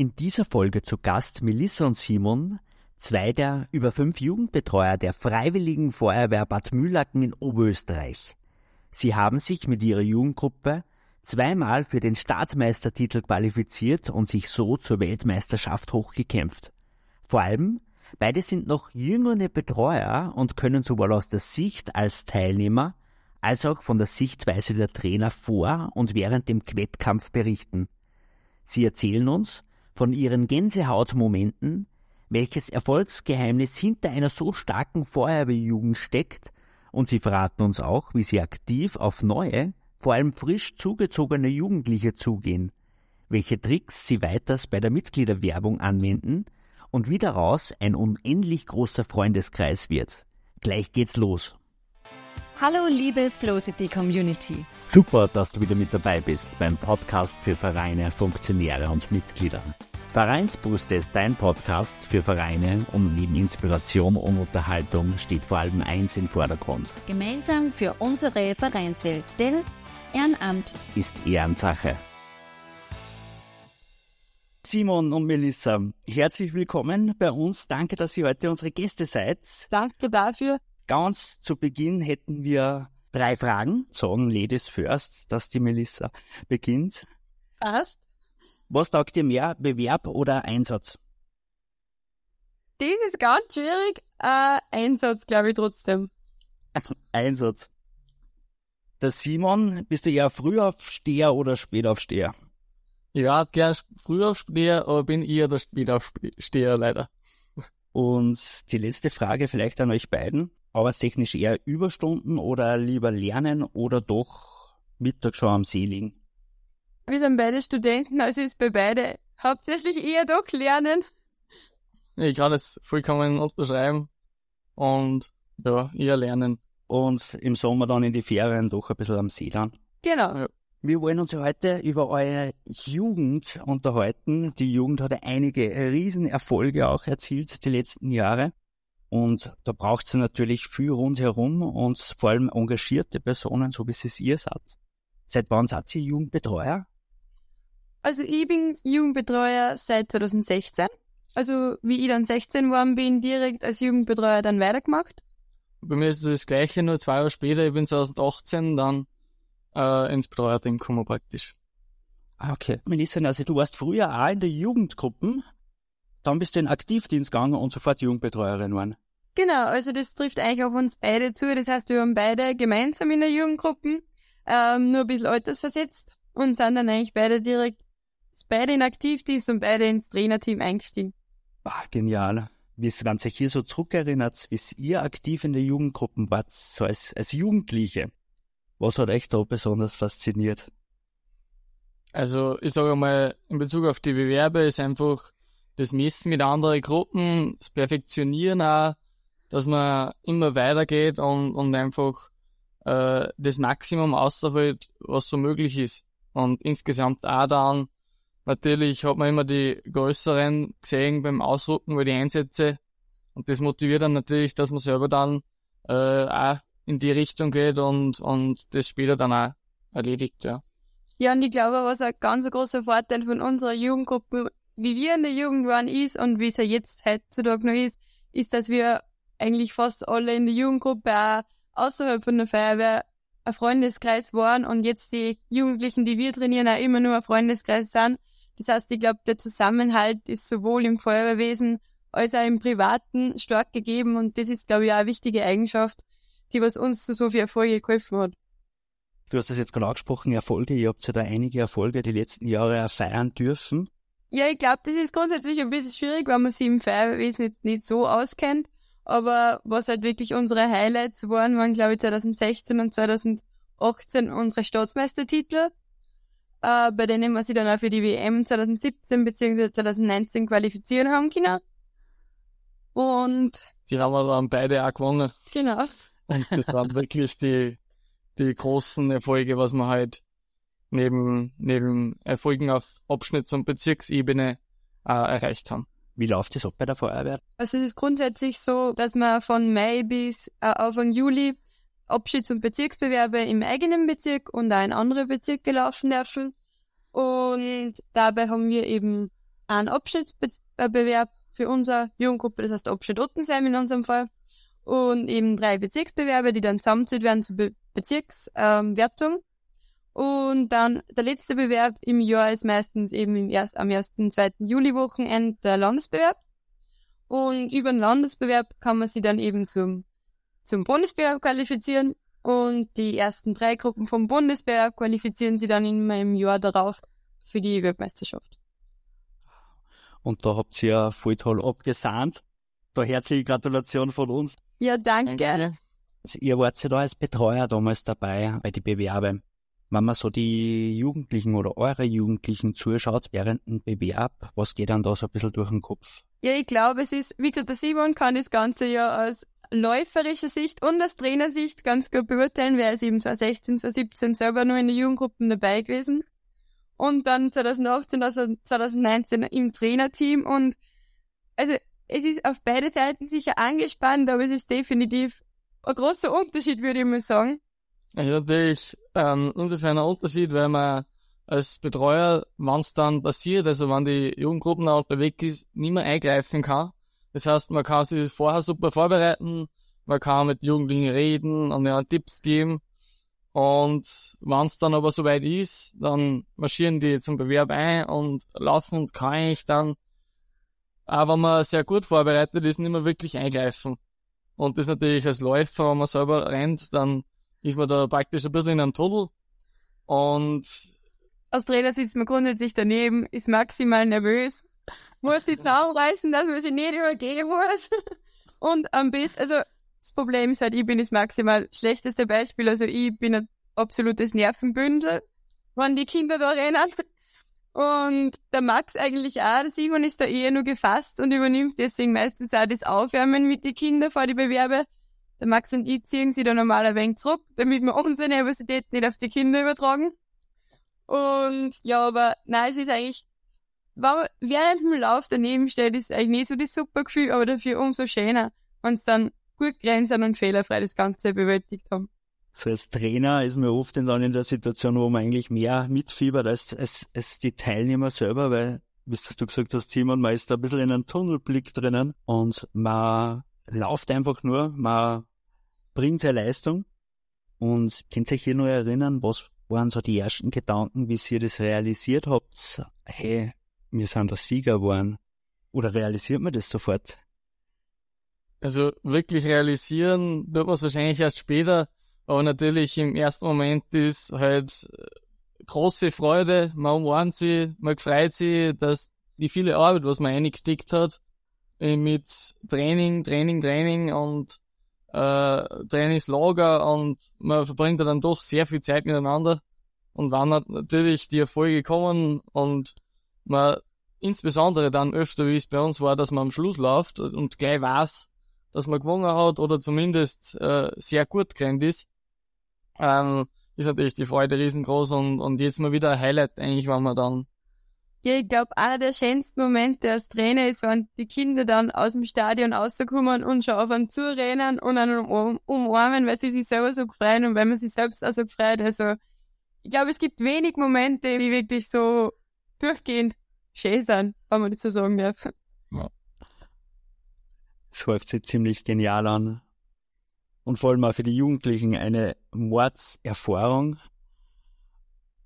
In dieser Folge zu Gast Melissa und Simon, zwei der über fünf Jugendbetreuer der Freiwilligen Feuerwehr Bad Mühlacken in Oberösterreich. Sie haben sich mit ihrer Jugendgruppe zweimal für den Staatsmeistertitel qualifiziert und sich so zur Weltmeisterschaft hochgekämpft. Vor allem, beide sind noch jüngere Betreuer und können sowohl aus der Sicht als Teilnehmer als auch von der Sichtweise der Trainer vor und während dem Wettkampf berichten. Sie erzählen uns von ihren Gänsehautmomenten, welches Erfolgsgeheimnis hinter einer so starken Feuerwehrjugend steckt, und sie verraten uns auch, wie sie aktiv auf neue, vor allem frisch zugezogene Jugendliche zugehen, welche Tricks sie weiters bei der Mitgliederwerbung anwenden und wie daraus ein unendlich großer Freundeskreis wird. Gleich geht's los. Hallo liebe Flowcity Community. Super, dass du wieder mit dabei bist beim Podcast für Vereine, Funktionäre und Mitglieder. Vereinsbrust ist dein Podcast für Vereine und neben Inspiration und Unterhaltung steht vor allem eins im Vordergrund. Gemeinsam für unsere Vereinswelt, denn Ehrenamt ist Ehrensache. Simon und Melissa, herzlich willkommen bei uns. Danke, dass ihr heute unsere Gäste seid. Danke dafür. Ganz zu Beginn hätten wir drei Fragen. Sagen Ladies first, dass die Melissa beginnt. Passt. Was taugt dir mehr, Bewerb oder Einsatz? Das ist ganz schwierig. Äh, Einsatz, glaube ich, trotzdem. Einsatz. Der Simon, bist du eher Frühaufsteher oder Spätaufsteher? Ja, gern Frühaufsteher, aber bin eher der Spätaufsteher leider. Und die letzte Frage vielleicht an euch beiden. Arbeitstechnisch eher Überstunden oder lieber lernen oder doch Mittag schon am See liegen? Wir sind beide Studenten, also ist bei beide hauptsächlich eher doch lernen. Ich kann das vollkommen unterschreiben und ja, eher lernen. Und im Sommer dann in die Ferien doch ein bisschen am See dann. Genau. Ja. Wir wollen uns heute über eure Jugend unterhalten. Die Jugend hat einige Riesenerfolge auch erzielt die letzten Jahre. Und da braucht es natürlich viel rundherum und vor allem engagierte Personen, so wie es ihr seid. Seit wann seid ihr Jugendbetreuer? Also ich bin Jugendbetreuer seit 2016. Also wie ich dann 16 geworden bin, direkt als Jugendbetreuer dann weitergemacht. Bei mir ist es das gleiche, nur zwei Jahre später, ich bin 2018 dann äh, ins Betreuerteam gekommen praktisch. Ah, okay. Melissa, also du warst früher auch in der Jugendgruppen, dann bist du in Aktivdienst gegangen und sofort Jugendbetreuerin geworden. Genau, also das trifft eigentlich auf uns beide zu. Das heißt, wir haben beide gemeinsam in der Jugendgruppe, ähm, nur ein bisschen altersversetzt und sind dann eigentlich beide direkt, beide in Aktivdienst und beide ins Trainerteam eingestiegen. Ah, genial. Wie man sich hier so zurückerinnert, wie ihr aktiv in der Jugendgruppe wart, so als, als Jugendliche. Was hat euch da besonders fasziniert? Also, ich sage mal, in Bezug auf die Bewerbe ist einfach das Messen mit anderen Gruppen, das Perfektionieren auch, dass man immer weitergeht und, und einfach äh, das Maximum außerholt, was so möglich ist. Und insgesamt auch dann, natürlich hat man immer die größeren gesehen beim Ausrücken über die Einsätze. Und das motiviert dann natürlich, dass man selber dann äh, auch in die Richtung geht und, und das später dann auch erledigt, ja. Ja, und ich glaube, was ein ganz großer Vorteil von unserer Jugendgruppe, wie wir in der Jugend waren, ist und wie es ja jetzt heutzutage noch ist, ist, dass wir eigentlich fast alle in der Jugendgruppe auch außerhalb von der Feuerwehr ein Freundeskreis waren und jetzt die Jugendlichen, die wir trainieren, auch immer nur ein Freundeskreis sind. Das heißt, ich glaube, der Zusammenhalt ist sowohl im Feuerwehrwesen als auch im Privaten stark gegeben und das ist, glaube ich, auch eine wichtige Eigenschaft, die was uns zu so viel Erfolge geholfen hat. Du hast das jetzt gerade angesprochen, Erfolge. Ihr habt ja da einige Erfolge die letzten Jahre feiern dürfen. Ja, ich glaube, das ist grundsätzlich ein bisschen schwierig, weil man sich im Feuerwehrwesen jetzt nicht so auskennt. Aber was halt wirklich unsere Highlights waren, waren glaube ich 2016 und 2018 unsere Staatsmeistertitel, äh, bei denen wir sie dann auch für die WM 2017 bzw. 2019 qualifizieren haben können. Und die haben wir dann beide auch gewonnen. Genau. Und das waren wirklich die, die großen Erfolge, was wir halt neben, neben Erfolgen auf Abschnitts- und Bezirksebene äh, erreicht haben. Wie läuft das ab bei der Feuerwehr? Also es ist grundsätzlich so, dass man von Mai bis äh, Anfang Juli Abschieds- und Bezirksbewerbe im eigenen Bezirk und auch in andere Bezirke laufen dürfen. Und dabei haben wir eben einen Abschnittsbewerb für unsere Jugendgruppe, das heißt Abschnitt Ottensheim in unserem Fall. Und eben drei Bezirksbewerbe, die dann zusammenzählt werden zur Be Bezirkswertung. Ähm, und dann der letzte Bewerb im Jahr ist meistens eben im erst, am 1. 2. Juli-Wochenende der Landesbewerb. Und über den Landesbewerb kann man sich dann eben zum, zum Bundesbewerb qualifizieren. Und die ersten drei Gruppen vom Bundesbewerb qualifizieren sie dann immer im Jahr darauf für die Weltmeisterschaft. Und da habt ihr ja voll toll abgesahnt. Da herzliche Gratulation von uns. Ja, danke. Danke. Ihr wart ja da als Betreuer damals dabei bei die Bewerbe. Wenn man so die Jugendlichen oder eure Jugendlichen zuschaut während dem Bewerb, was geht dann da so ein bisschen durch den Kopf? Ja, ich glaube, es ist, wie gesagt, der Simon kann das Ganze ja aus läuferischer Sicht und aus Trainersicht ganz gut beurteilen, wer ist eben 2016, 2017 selber nur in den Jugendgruppen dabei gewesen. Und dann 2018, also 2019 im Trainerteam und also es ist auf beide Seiten sicher angespannt, aber es ist definitiv ein großer Unterschied, würde ich mal sagen. Es ist natürlich ähm, insofern ein Unterschied, weil man als Betreuer, wenn es dann passiert, also wenn die Jugendgruppen auch unterwegs ist, nicht mehr eingreifen kann. Das heißt, man kann sich vorher super vorbereiten, man kann mit Jugendlichen reden und ja Tipps geben. Und wenn es dann aber soweit ist, dann marschieren die zum Bewerb ein und laufen und kann eigentlich dann, auch wenn man sehr gut vorbereitet ist, nicht mehr wirklich eingreifen. Und das natürlich als Läufer, wenn man selber rennt, dann ist man da praktisch ein bisschen in einem Tunnel. Und Als Trainer sitzt man grundsätzlich daneben, ist maximal nervös, muss sich zusammenreißen, dass man sich nicht übergehen muss. Und am besten, also das Problem ist halt, ich bin das maximal schlechteste Beispiel. Also ich bin ein absolutes Nervenbündel, wenn die Kinder da rennen. Und der Max eigentlich auch, der Simon ist da eher nur gefasst und übernimmt deswegen meistens auch das Aufwärmen mit den Kindern vor die Bewerbe. Der Max und ich ziehen sie da normal ein wenig zurück, damit wir unsere Nervosität nicht auf die Kinder übertragen. Und ja, aber nein, es ist eigentlich, wenn man während dem Lauf daneben steht, ist eigentlich nicht so das super Gefühl, aber dafür umso schöner, wenn es dann gut grenzen und fehlerfrei das Ganze bewältigt haben. So als Trainer ist man oft dann in der Situation, wo man eigentlich mehr mitfiebert als, als, als die Teilnehmer selber, weil, wie du gesagt hast, Simon, man ist da ein bisschen in einem Tunnelblick drinnen und man läuft einfach nur, man bringt seine Leistung und könnt ihr euch hier nur erinnern, was waren so die ersten Gedanken, wie ihr das realisiert habt? Hey, wir sind der Sieger geworden. Oder realisiert man das sofort? Also wirklich realisieren wird man es wahrscheinlich erst später, aber natürlich im ersten Moment ist halt äh, große Freude, man umarmt sie, man freut sich, dass die viele Arbeit, was man eingesteckt hat, äh, mit Training, Training, Training und äh, Trainingslager und man verbringt dann doch sehr viel Zeit miteinander und wann natürlich die Erfolge kommen und man insbesondere dann öfter, wie es bei uns war, dass man am Schluss läuft und gleich weiß, dass man gewonnen hat oder zumindest äh, sehr gut gerannt ist, ähm, ist natürlich die Freude riesengroß und, und jetzt mal wieder ein Highlight eigentlich, wenn man dann Ja, ich glaube, einer der schönsten Momente als Trainer ist, wenn die Kinder dann aus dem Stadion rauskommen und schon auf einen zurennen und einen um umarmen, weil sie sich selber so freuen und weil man sich selbst auch so freut. Also, ich glaube, es gibt wenig Momente, die wirklich so durchgehend schön sind, wenn man das so sagen darf. Das hört sich ziemlich genial an. Und vor allem auch für die Jugendlichen eine Mordserfahrung.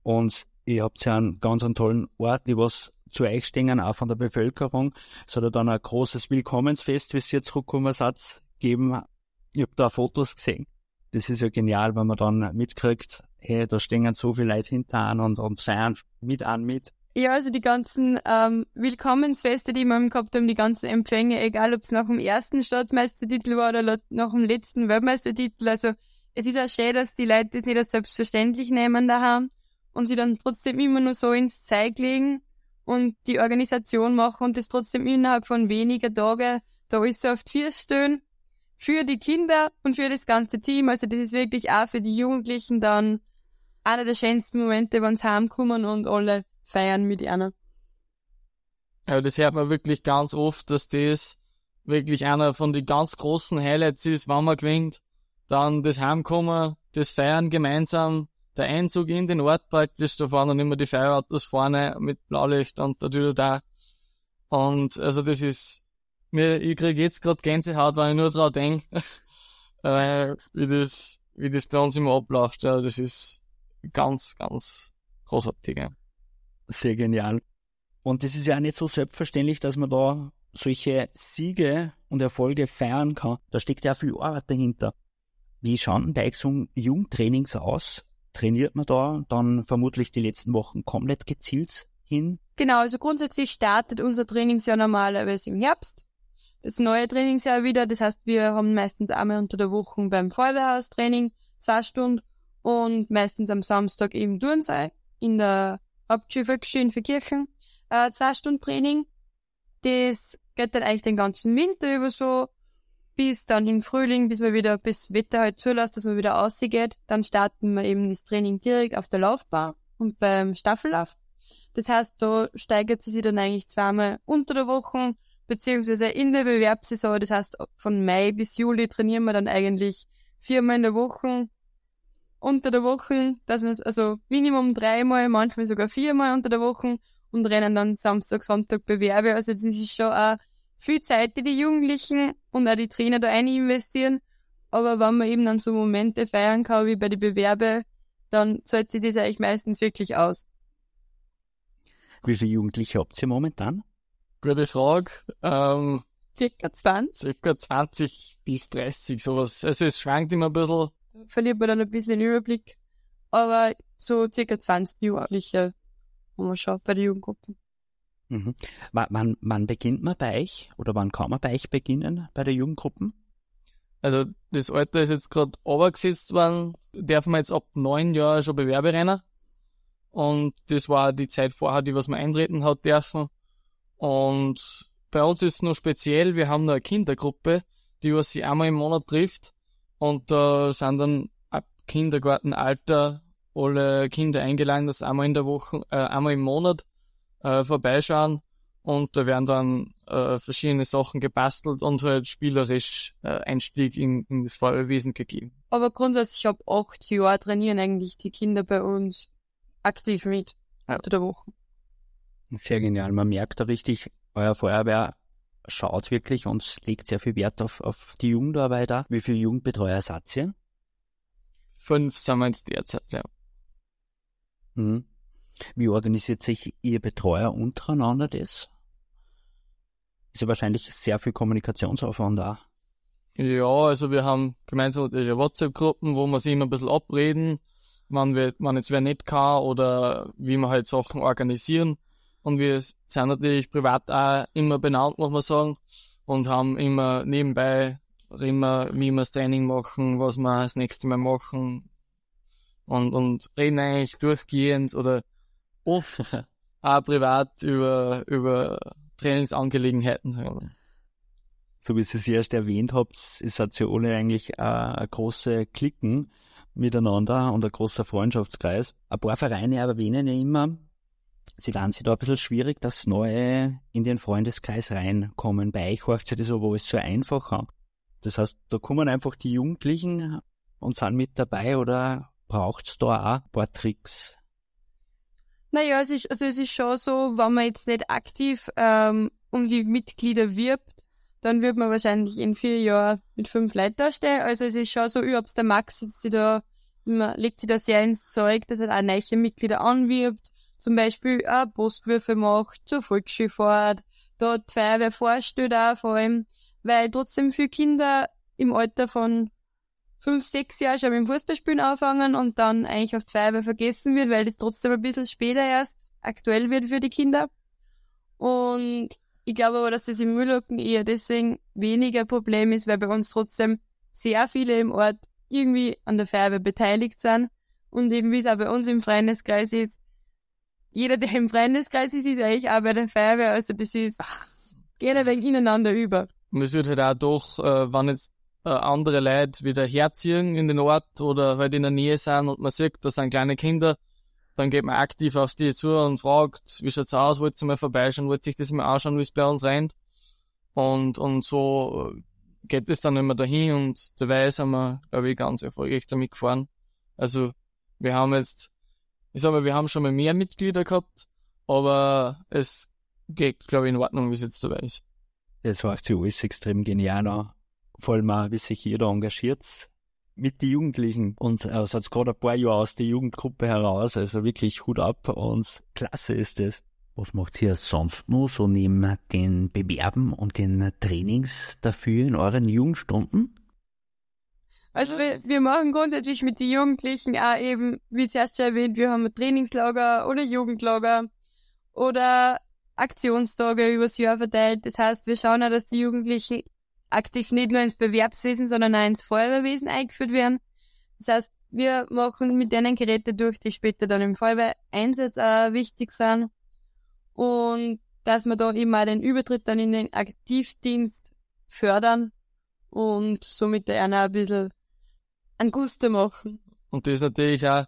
Und ihr habt ja einen ganz einen tollen Ort, die was zu euch stehen, auch von der Bevölkerung. Es hat ja dann ein großes Willkommensfest, wie ihr zurückgekommen seid, gegeben. Ich hab da Fotos gesehen. Das ist ja genial, wenn man dann mitkriegt, hey, da stehen so viele Leute hinter an und, und feiern mit an mit. Ja, also die ganzen ähm, Willkommensfeste, die wir gehabt haben, die ganzen Empfänge, egal ob es nach dem ersten Staatsmeistertitel war oder nach dem letzten Weltmeistertitel. Also es ist auch schön, dass die Leute das nicht als selbstverständlich nehmen daheim und sie dann trotzdem immer nur so ins Zeug legen und die Organisation machen und das trotzdem innerhalb von weniger Tagen da alles so die Füße stehen. Für die Kinder und für das ganze Team. Also das ist wirklich auch für die Jugendlichen dann einer der schönsten Momente, wenn sie heimkommen und alle feiern mit einer. Ja, das hört man wirklich ganz oft, dass das wirklich einer von den ganz großen Highlights ist, wenn man gewinnt. Dann das Heimkommen, das Feiern gemeinsam, der Einzug in den Ort praktisch, da fahren dann immer die Feuerautos vorne mit Blaulicht und natürlich da Und also das ist, mir, ich krieg jetzt gerade Gänsehaut, wenn ich nur dran denke, wie das, wie das bei uns immer abläuft. Ja, das ist ganz, ganz großartig. Ja. Sehr genial. Und es ist ja nicht so selbstverständlich, dass man da solche Siege und Erfolge feiern kann. Da steckt ja viel Arbeit dahinter. Wie schauen bei so Jugendtrainings aus? Trainiert man da dann vermutlich die letzten Wochen komplett gezielt hin? Genau, also grundsätzlich startet unser Trainingsjahr normalerweise im Herbst. Das neue Trainingsjahr wieder, das heißt, wir haben meistens einmal unter der Woche beim Feuerwehrhaustraining zwei Stunden und meistens am Samstag im Turnsei in der Hauptschulvolksschule für Kirchen äh, zwei Stunden Training. Das geht dann eigentlich den ganzen Winter über so bis dann im Frühling, bis wir wieder, bis Wetter halt zulässt, dass man wieder rausgeht. Dann starten wir eben das Training direkt auf der Laufbahn und beim Staffellauf. Das heißt, da steigert sie sich dann eigentlich zweimal unter der Woche, beziehungsweise in der Bewerbssaison. Das heißt, von Mai bis Juli trainieren wir dann eigentlich viermal in der Woche, unter der Woche, dass wir also Minimum dreimal, manchmal sogar viermal unter der Woche und rennen dann Samstag, Sonntag Bewerbe. Also das ist schon auch viel Zeit, die die Jugendlichen und auch die Trainer da rein investieren. Aber wenn man eben dann so Momente feiern kann wie bei den Bewerbe, dann zahlt sich das eigentlich meistens wirklich aus. Wie viele Jugendliche habt ihr momentan? Gute Frage. Ähm, circa 20. Circa 20 bis 30, sowas. Also es schwankt immer ein bisschen. Verliert man dann ein bisschen den Überblick. Aber so circa 20 Jugendliche haben wir schon bei den Jugendgruppen. Mhm. Wann, wann beginnt man bei euch oder wann kann man bei euch beginnen bei der Jugendgruppen? Also das Alter ist jetzt gerade obergesetzt worden, dürfen wir jetzt ab neun Jahren schon Bewerbe rennen. Und das war die Zeit vorher, die was man eintreten hat dürfen. Und bei uns ist es nur speziell, wir haben eine Kindergruppe, die was sich einmal im Monat trifft. Und da sind dann ab Kindergartenalter alle Kinder eingeladen, dass einmal in der Woche, äh, einmal im Monat äh, vorbeischauen und da werden dann äh, verschiedene Sachen gebastelt und halt spielerisch äh, Einstieg in, in das Feuerwesen gegeben. Aber grundsätzlich ab acht Jahren trainieren eigentlich die Kinder bei uns aktiv mit ja. unter der Woche. Sehr genial. Man merkt da richtig, euer Feuerwehr schaut wirklich und legt sehr viel Wert auf, auf die Jugendarbeit da. Wie viele Jugendbetreuer seid ihr? Fünf sind wir jetzt derzeit, ja. Mhm. Wie organisiert sich Ihr Betreuer untereinander das? Ist ja wahrscheinlich sehr viel Kommunikationsaufwand da. Ja, also wir haben gemeinsam ihre WhatsApp-Gruppen, wo wir sich immer ein bisschen abreden, wann, wir, wann jetzt wer nicht kann oder wie wir halt Sachen organisieren. Und wir sind natürlich privat auch immer benannt, muss man sagen, und haben immer nebenbei immer, wie wir das Training machen, was wir das nächste Mal machen, und, und reden eigentlich durchgehend oder oft auch privat über, über Trainingsangelegenheiten. So wie Sie es erst erwähnt habt, ist alle eigentlich eine große Klicken miteinander und ein großer Freundschaftskreis. Ein paar Vereine erwähnen ja immer, sie dann sich da ein bisschen schwierig, dass Neue in den Freundeskreis reinkommen. Bei euch hört sich das aber alles so einfacher. Das heißt, da kommen einfach die Jugendlichen und sind mit dabei oder braucht's da auch ein paar Tricks? Naja, es ist, also es ist schon so, wenn man jetzt nicht aktiv ähm, um die Mitglieder wirbt, dann wird man wahrscheinlich in vier Jahren mit fünf Leuten da stehen. Also es ist schon so, überhaupt der Max sie da, immer, legt sie da sehr ins Zeug, dass er auch neue Mitglieder anwirbt, zum Beispiel auch Postwürfe macht zur Volksschulfahrt, da die Feuerwehr vorstellt auch vor allem, weil trotzdem viele Kinder im Alter von fünf, sechs Jahre schon mit dem Fußballspielen anfangen und dann eigentlich auf die Feuerwehr vergessen wird, weil das trotzdem ein bisschen später erst aktuell wird für die Kinder. Und ich glaube aber, dass das im Müllhocken eher deswegen weniger Problem ist, weil bei uns trotzdem sehr viele im Ort irgendwie an der Feuerwehr beteiligt sind. Und eben wie es auch bei uns im Freundeskreis ist, jeder, der im Freundeskreis ist, ist eigentlich auch bei der Feuerwehr. Also das ist, geht ein wenig ineinander über. Und es wird halt auch doch, äh, wenn jetzt äh, andere Leute wieder herziehen in den Ort oder halt in der Nähe sind und man sieht, da sind kleine Kinder, dann geht man aktiv auf die zu und fragt, wie schaut's aus, wollt ihr mal vorbeischauen, wollt ihr sich das mal anschauen, wie es bei uns rennt. Und, und so äh, geht es dann immer dahin und dabei sind wir, glaube ich, ganz erfolgreich damit gefahren. Also, wir haben jetzt, ich sag mal, wir haben schon mal mehr Mitglieder gehabt, aber es geht, glaube ich, in Ordnung, wie es jetzt dabei ist. Das macht sich alles extrem genial an. Vor allem auch, wie sich jeder engagiert mit den Jugendlichen und er hat gerade ein paar Jahre aus der Jugendgruppe heraus, also wirklich Hut ab und klasse ist das. Was macht ihr sonst noch so neben den Bewerben und den Trainings dafür in euren Jugendstunden? Also wir, wir machen grundsätzlich mit den Jugendlichen auch eben, wie zuerst schon erwähnt, wir haben Trainingslager oder Jugendlager oder Aktionstage übers Jahr verteilt. Das heißt, wir schauen auch, dass die Jugendlichen aktiv nicht nur ins Bewerbswesen, sondern auch ins Feuerwehrwesen eingeführt werden. Das heißt, wir machen mit denen Geräte durch, die später dann im Feuerwehreinsatz auch wichtig sind. Und dass wir da eben auch den Übertritt dann in den Aktivdienst fördern und somit der einer ein bisschen ein Gusto machen. Und das ist natürlich auch,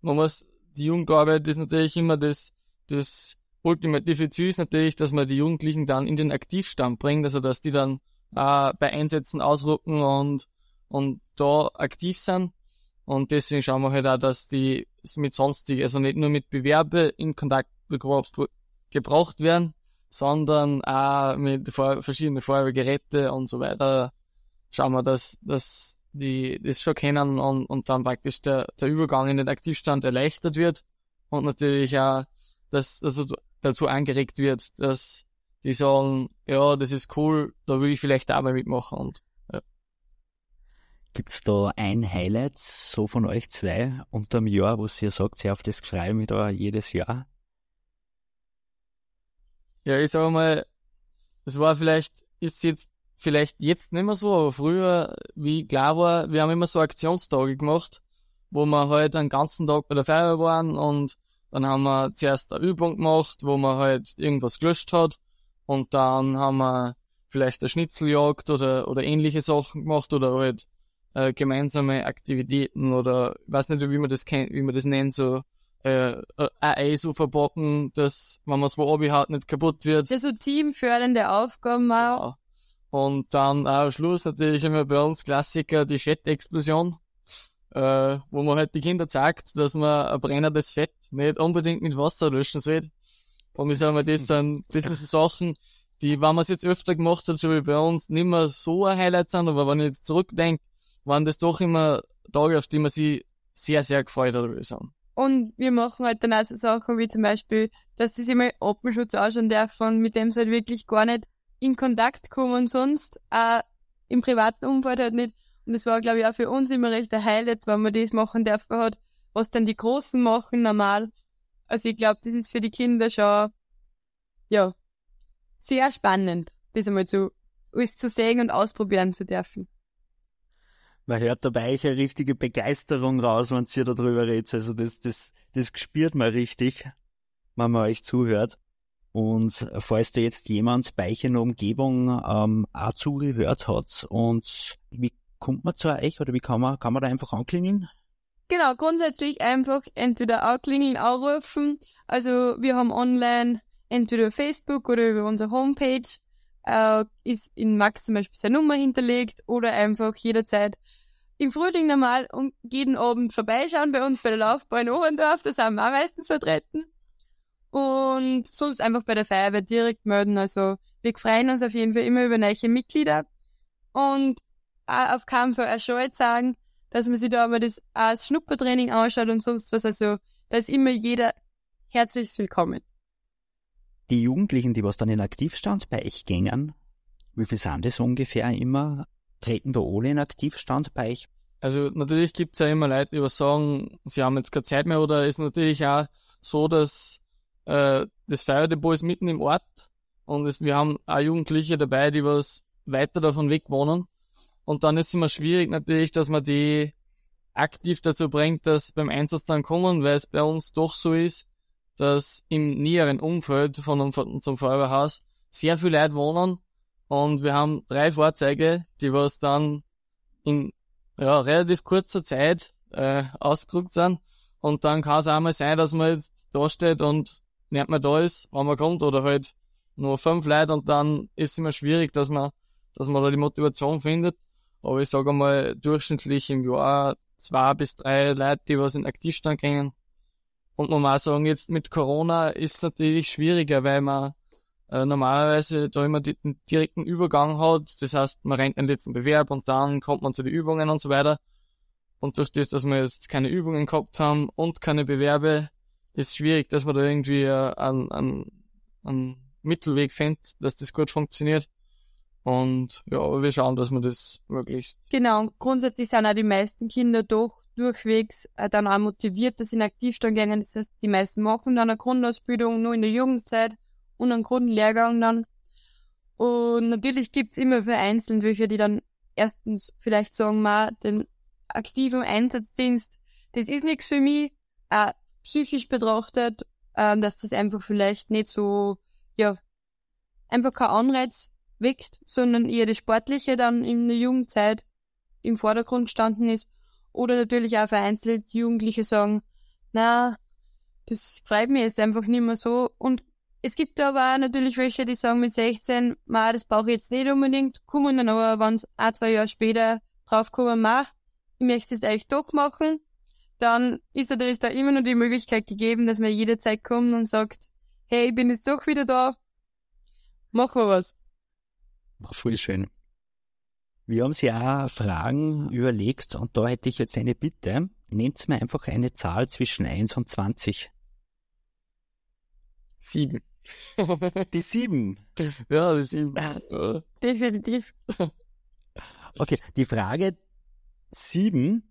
man muss, die Jugendarbeit ist natürlich immer das, das ultimative Ziel ist natürlich, dass man die Jugendlichen dann in den Aktivstand bringt, also dass die dann äh, bei Einsätzen ausrücken und, und da aktiv sind. Und deswegen schauen wir halt auch, dass die mit sonstig, also nicht nur mit Bewerbe in Kontakt gebraucht werden, sondern auch mit verschiedenen Feuerwehrgeräte und so weiter. Schauen wir, dass, dass die das schon kennen und, und dann praktisch der, der Übergang in den Aktivstand erleichtert wird und natürlich auch, dass also dazu angeregt wird, dass die sagen, ja, das ist cool, da will ich vielleicht auch mal mitmachen und ja. Gibt's da ein Highlight so von euch zwei unterm Jahr, wo ihr sagt, ihr auf das freue mich da jedes Jahr? Ja, ich sag mal, es war vielleicht, ist jetzt vielleicht jetzt nicht mehr so, aber früher, wie klar war, wir haben immer so Aktionstage gemacht, wo wir halt einen ganzen Tag bei der Feuerwehr waren und dann haben wir zuerst eine Übung gemacht, wo man halt irgendwas gelöscht hat und dann haben wir vielleicht eine Schnitzeljagd oder, oder ähnliche Sachen gemacht oder halt äh, gemeinsame Aktivitäten oder ich weiß nicht, wie man das kennt, wie man das nennt, so äh, ein Eis verpacken, dass, wenn man es wo hat, nicht kaputt wird. Ja, so teamfördernde Aufgaben auch. Ja. Und dann auch am Schluss natürlich immer bei uns Klassiker die Chat-Explosion, äh, wo man halt die Kinder zeigt, dass man ein brennendes Fett nicht unbedingt mit Wasser löschen sollte. Und ich sage mal, das sind, das sind so Sachen, die, wenn man es jetzt öfter gemacht hat, so wie bei uns, nicht mehr so ein Highlight sind, aber wenn ich jetzt zurückdenke, waren das doch immer Tage, auf die man sich sehr, sehr gefreut hat, würde ich sagen. Und wir machen halt dann auch so Sachen wie zum Beispiel, dass sie sich mal Oppenschutz anschauen dürfen, mit dem sie halt wirklich gar nicht in Kontakt kommen sonst auch im privaten Umfeld halt nicht. Und das war, glaube ich, auch für uns immer recht ein Highlight, wenn man das machen dürfen hat, was dann die Großen machen normal. Also ich glaube, das ist für die Kinder schon, ja, sehr spannend, das einmal zu, alles zu sehen und ausprobieren zu dürfen. Man hört dabei eine richtige Begeisterung raus, wenn ihr darüber redet. Also das, das, das spürt man richtig, wenn man euch zuhört. Und falls da jetzt jemand bei euch in der Umgebung ähm, auch zugehört hat und wie kommt man zu euch oder wie kann man, kann man da einfach anklingeln? Genau, grundsätzlich einfach entweder anklingeln, anrufen. Also wir haben online entweder Facebook oder über unsere Homepage äh, ist in Max zum Beispiel seine Nummer hinterlegt oder einfach jederzeit im Frühling normal und jeden Abend vorbeischauen bei uns bei der Laufbahn Ohrendorf, da sind wir auch meistens vertreten und sonst einfach bei der Feuerwehr direkt melden. Also wir freuen uns auf jeden Fall immer über neue Mitglieder und auch auf keinen Fall erscheut sagen, dass man sich da aber das als Schnuppertraining anschaut und sonst was. Also da ist immer jeder herzlich willkommen. Die Jugendlichen, die was dann in Aktivstand bei euch gängen, wie viel sind das ungefähr immer? Treten da alle in Aktivstand bei euch? Also natürlich gibt's ja immer Leute, die was sagen, sie haben jetzt keine Zeit mehr oder ist natürlich auch so, dass äh, das Feuerdepot ist mitten im Ort und es, wir haben auch Jugendliche dabei, die was weiter davon weg wohnen. Und dann ist es immer schwierig natürlich, dass man die aktiv dazu bringt, dass beim Einsatz dann kommen, weil es bei uns doch so ist, dass im näheren Umfeld von unserem Feuerwehrhaus sehr viele Leute wohnen und wir haben drei Fahrzeuge, die was dann in ja, relativ kurzer Zeit äh, ausgerückt sind und dann kann es auch mal sein, dass man jetzt da steht und nicht mehr da ist, wenn man kommt, oder halt nur fünf Leute und dann ist es immer schwierig, dass man, dass man da die Motivation findet. Aber ich sage mal, durchschnittlich im Jahr zwei bis drei Leute, die was in Aktivstand gehen. Und man muss sagen, jetzt mit Corona ist es natürlich schwieriger, weil man äh, normalerweise da immer den direkten Übergang hat. Das heißt, man rennt den letzten Bewerb und dann kommt man zu den Übungen und so weiter. Und durch das, dass wir jetzt keine Übungen gehabt haben und keine Bewerbe, ist schwierig, dass man da irgendwie äh, einen, einen, einen Mittelweg findet, dass das gut funktioniert. Und ja, aber wir schauen, dass wir das möglichst. Genau, und grundsätzlich sind auch die meisten Kinder doch durchwegs äh, dann auch motiviert, dass sie in Aktivstand gehen. Das heißt, die meisten machen dann eine Grundausbildung nur in der Jugendzeit und einen Grundlehrgang dann. Und natürlich gibt's immer vereinzelt welche, die dann erstens vielleicht sagen, ma, den aktiven Einsatzdienst, das ist nichts für mich, auch psychisch betrachtet, ähm, dass das einfach vielleicht nicht so, ja, einfach kein Anreiz weckt, sondern eher das Sportliche dann in der Jugendzeit im Vordergrund gestanden ist. Oder natürlich auch vereinzelt Jugendliche sagen, na, das freut mich jetzt einfach nicht mehr so. Und es gibt aber auch natürlich welche, die sagen mit 16, ma, das brauche ich jetzt nicht unbedingt, kommen dann aber, wenn es ein, zwei Jahre später draufkommen, ma, ich möchte es eigentlich doch machen, dann ist natürlich da immer noch die Möglichkeit gegeben, dass man jederzeit kommt und sagt, hey, ich bin jetzt doch wieder da, machen wir was. Na, voll schön. Wir haben sich auch Fragen überlegt und da hätte ich jetzt eine Bitte. Nehmt mir einfach eine Zahl zwischen 1 und 20. Sieben. Die 7. Ja, die sieben. Ja. Definitiv. Okay, die Frage 7.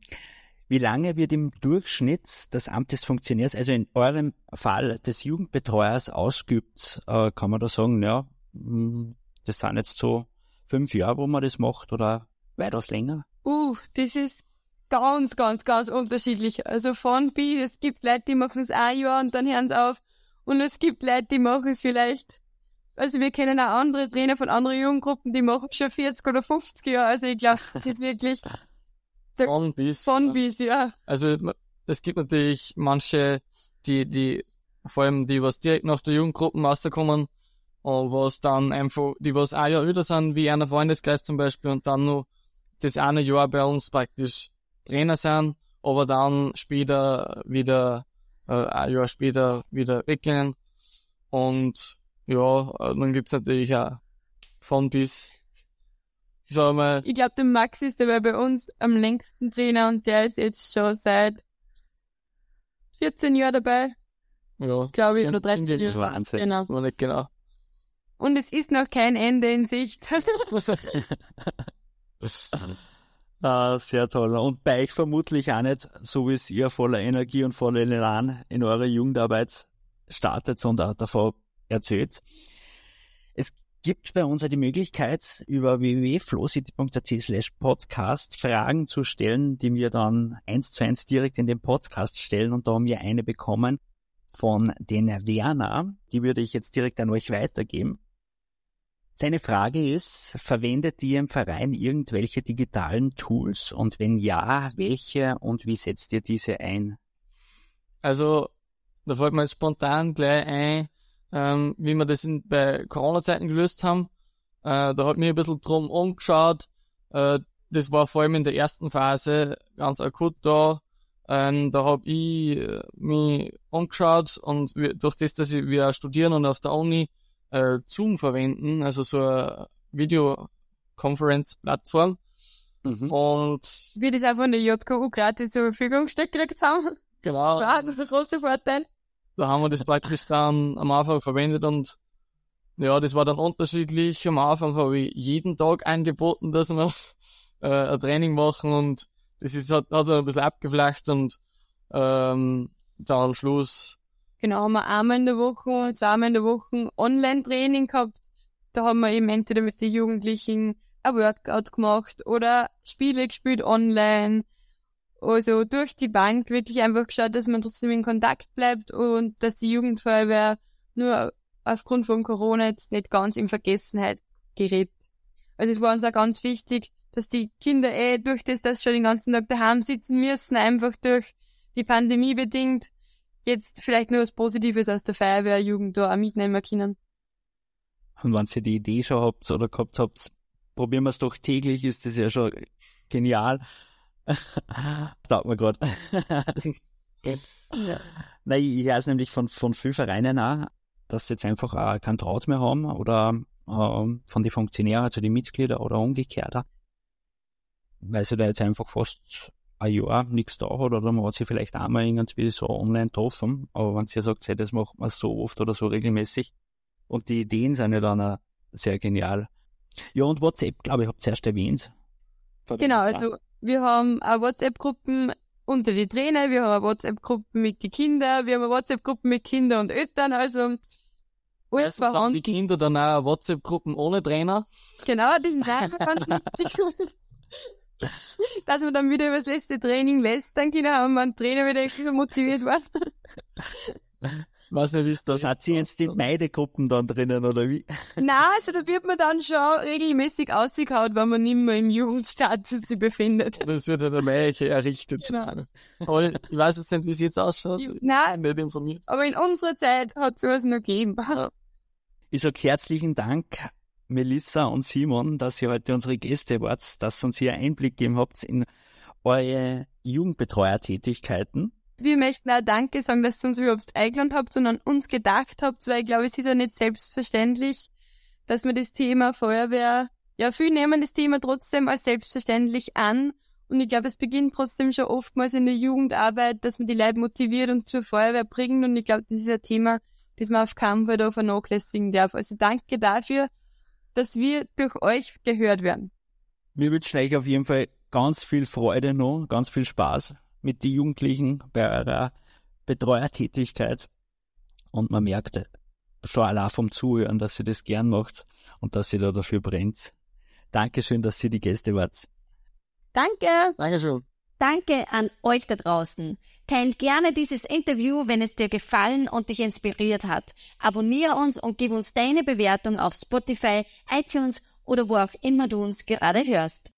Wie lange wird im Durchschnitt das Amt des Funktionärs, also in eurem Fall des Jugendbetreuers, ausgeübt? Äh, kann man da sagen, ja, hm, das sind jetzt so fünf Jahre, wo man das macht oder weitaus länger? Uh, das ist ganz, ganz, ganz unterschiedlich. Also von bis, es gibt Leute, die machen es ein Jahr und dann hören sie auf. Und es gibt Leute, die machen es vielleicht, also wir kennen auch andere Trainer von anderen Jugendgruppen, die machen schon 40 oder 50 Jahre. Also ich glaube, das ist wirklich der- Von bis. von bis, ja. Also es gibt natürlich manche, die, die, vor allem die, was direkt nach der Jugendgruppe rauskommen, und was dann einfach, die was ein Jahr älter sind, wie einer Freundeskreis zum Beispiel, und dann nur das eine Jahr bei uns praktisch Trainer sind, aber dann später wieder, äh, ein Jahr später wieder weggehen. Und ja, äh, dann gibt's natürlich auch von bis, ich sag mal, Ich glaube, der Max ist dabei bei uns am längsten Trainer und der ist jetzt schon seit 14 Jahren dabei, ja, glaube ich, oder 13 irgendwie- Das ist Jahre. Wahnsinn. Genau. noch nicht genau. Und es ist noch kein Ende in Sicht. Ah, sehr toll. Und bei euch vermutlich auch nicht, so wie es ihr voller Energie und voller Elan in eurer Jugendarbeit startet und auch davon erzählt. Gibt bei uns auch die Möglichkeit, über www.flowcity.at slash podcast Fragen zu stellen, die wir dann eins zu eins direkt in den Podcast stellen. Und da haben wir eine bekommen von den Werner. Die würde ich jetzt direkt an euch weitergeben. Seine Frage ist, verwendet ihr im Verein irgendwelche digitalen Tools und wenn ja, welche und wie setzt ihr diese ein? Also, da fällt mir spontan gleich ein, ähm, wie wir das in, bei Corona-Zeiten gelöst haben. Äh, da hat mir ein bisschen drum umgeschaut. Äh, das war vor allem in der ersten Phase ganz akut da. Ähm, da hab ich äh, mich umgeschaut und wir, durch das, dass ich, wir auch studieren und auf der Uni äh, Zoom verwenden, also so eine Videoconference-Plattform. Mhm. Und Wir das auch von der JKU gratis zur Verfügung gestellt gekriegt haben. genau. Das war der große Vorteil. Da haben wir das praktisch dann am Anfang verwendet und ja, das war dann unterschiedlich. Am Anfang habe ich jeden Tag angeboten, dass wir äh, ein Training machen und das ist, hat, hat dann ein bisschen abgeflacht und ähm, dann am Schluss, Genau, haben wir einmal in der Woche, zweimal in der Woche Online-Training gehabt. Da haben wir eben entweder mit den Jugendlichen ein Workout gemacht oder Spiele gespielt online. Also durch die Bank wirklich einfach geschaut, dass man trotzdem in Kontakt bleibt und dass die Jugendfeuerwehr nur aufgrund von Corona jetzt nicht ganz in Vergessenheit gerät. Also es war uns auch ganz wichtig, dass die Kinder eh durch das, dass schon den ganzen Tag daheim sitzen müssen, einfach durch die Pandemie bedingt, jetzt vielleicht nur was Positives aus der Feuerwehrjugend da auch mitnehmen können. Und wenn ihr die Idee schon habt oder gehabt habt, probieren wir es doch täglich, ist das ja schon genial. Taugt mir grad. Nein, ich es nämlich von, von vielen Vereinen auch, dass sie jetzt einfach auch keinen Traut mehr haben oder ähm, von den Funktionären, also die Mitglieder oder umgekehrt, weil sie da jetzt einfach fast ein Jahr nichts da hat oder man hat sie vielleicht einmal irgendwie so online getroffen, aber wenn sie sagt, hey, das macht man so oft oder so regelmäßig und die Ideen sind ja dann auch sehr genial. Ja, und WhatsApp, glaube ich, habt ihr erst erwähnt. Genau, also wir haben auch WhatsApp-Gruppen unter die Trainer, wir haben eine WhatsApp-Gruppe mit den Kindern, wir haben eine WhatsApp-Gruppe mit Kindern und Eltern, also alles Meistens vorhanden. haben die Kinder dann auch WhatsApp-Gruppen ohne Trainer. Genau, das ist auch ganz wichtig. Dass man dann wieder über das letzte Training lässt, dann Kinder haben wir einen Trainer wieder motiviert worden. Was nicht, wie ist das? Hat sie jetzt die beide Gruppen dann drinnen, oder wie? Nein, also da wird man dann schon regelmäßig ausgehaut, wenn man nicht mehr im Jugendstatus sich befindet. Und es wird halt eine Märche errichtet. Genau. Aber ich weiß jetzt nicht, wie es jetzt ausschaut. Nein. Nicht informiert. Aber in unserer Zeit hat sowas noch gegeben. Ja. Ich sag herzlichen Dank, Melissa und Simon, dass ihr heute unsere Gäste wart, dass ihr uns hier Einblick gegeben habt in eure Jugendbetreuertätigkeiten. Wir möchten auch Danke sagen, dass ihr uns überhaupt eingeladen habt und an uns gedacht habt, weil ich glaube, es ist ja nicht selbstverständlich, dass wir das Thema Feuerwehr, ja, viele nehmen das Thema trotzdem als selbstverständlich an. Und ich glaube, es beginnt trotzdem schon oftmals in der Jugendarbeit, dass man die Leute motiviert und zur Feuerwehr bringt. Und ich glaube, das ist ein Thema, das man auf keinen Fall vernachlässigen darf. Also danke dafür, dass wir durch euch gehört werden. Wir wünschen euch auf jeden Fall ganz viel Freude noch, ganz viel Spaß mit den Jugendlichen bei eurer Betreuertätigkeit. Und man merkt schon allein vom Zuhören, dass ihr das gern macht und dass ihr da dafür brennt. Dankeschön, dass ihr die Gäste wart. Danke. Dankeschön. Danke an euch da draußen. Teilt gerne dieses Interview, wenn es dir gefallen und dich inspiriert hat. Abonniere uns und gib uns deine Bewertung auf Spotify, iTunes oder wo auch immer du uns gerade hörst.